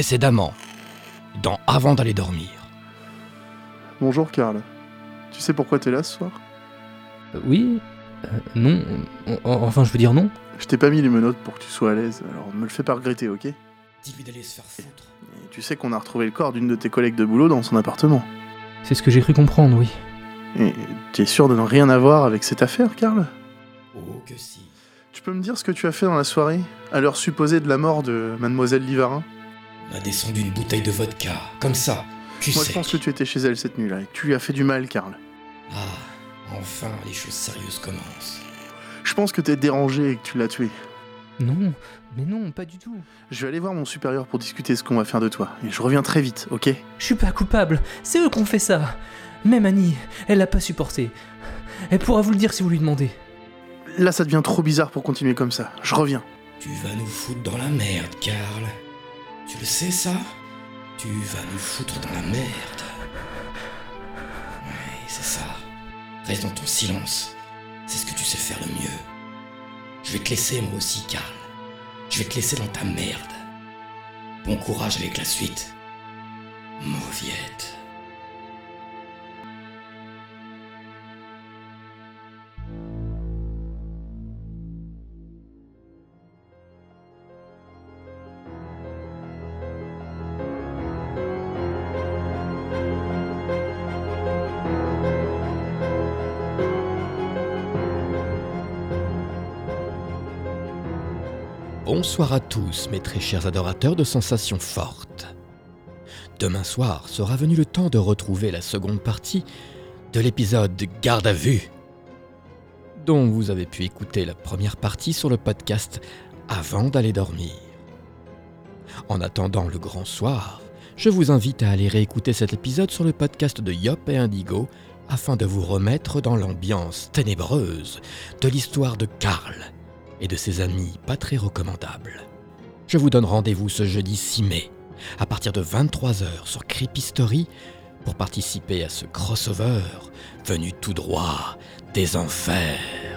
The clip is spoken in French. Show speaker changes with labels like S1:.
S1: précédemment dans Avant d'aller dormir.
S2: Bonjour Karl. Tu sais pourquoi t'es là ce soir?
S3: Euh, oui Euh, Non En- Enfin, je veux dire non.
S2: Je t'ai pas mis les menottes pour que tu sois à l'aise, alors me le fais pas regretter, ok?
S1: Dis-lui d'aller se faire foutre.
S2: tu sais qu'on a retrouvé le corps d'une de tes collègues de boulot dans son appartement.
S3: C'est ce que j'ai cru comprendre, oui.
S2: Et tu es sûr de ne rien avoir avec cette affaire, Karl?
S1: Oh que si.
S2: Tu peux me dire ce que tu as fait dans la soirée, à l'heure supposée de la mort de Mademoiselle Livarin?
S1: On a descendu une bouteille de vodka, comme ça. Tu
S2: Moi
S1: sais.
S2: je pense que tu étais chez elle cette nuit-là et que tu lui as fait du mal, Karl.
S1: Ah, enfin, les choses sérieuses commencent.
S2: Je pense que t'es dérangé et que tu l'as tué.
S3: Non, mais non, pas du tout.
S2: Je vais aller voir mon supérieur pour discuter ce qu'on va faire de toi. Et je reviens très vite, ok?
S3: Je suis pas coupable, c'est eux qui ont fait ça. Même Annie, elle l'a pas supporté. Elle pourra vous le dire si vous lui demandez.
S2: Là ça devient trop bizarre pour continuer comme ça. Je reviens.
S1: Tu vas nous foutre dans la merde, Karl. Tu le sais, ça? Tu vas nous foutre dans la merde. Oui, c'est ça. Reste dans ton silence. C'est ce que tu sais faire le mieux. Je vais te laisser, moi aussi, Karl. Je vais te laisser dans ta merde. Bon courage avec la suite. Mauviette. Bonsoir à tous, mes très chers adorateurs de sensations fortes. Demain soir sera venu le temps de retrouver la seconde partie de l'épisode Garde à vue, dont vous avez pu écouter la première partie sur le podcast avant d'aller dormir. En attendant le grand soir, je vous invite à aller réécouter cet épisode sur le podcast de Yop et Indigo afin de vous remettre dans l'ambiance ténébreuse de l'histoire de Karl et de ses amis pas très recommandables. Je vous donne rendez-vous ce jeudi 6 mai, à partir de 23h sur Creepystory, pour participer à ce crossover venu tout droit des enfers.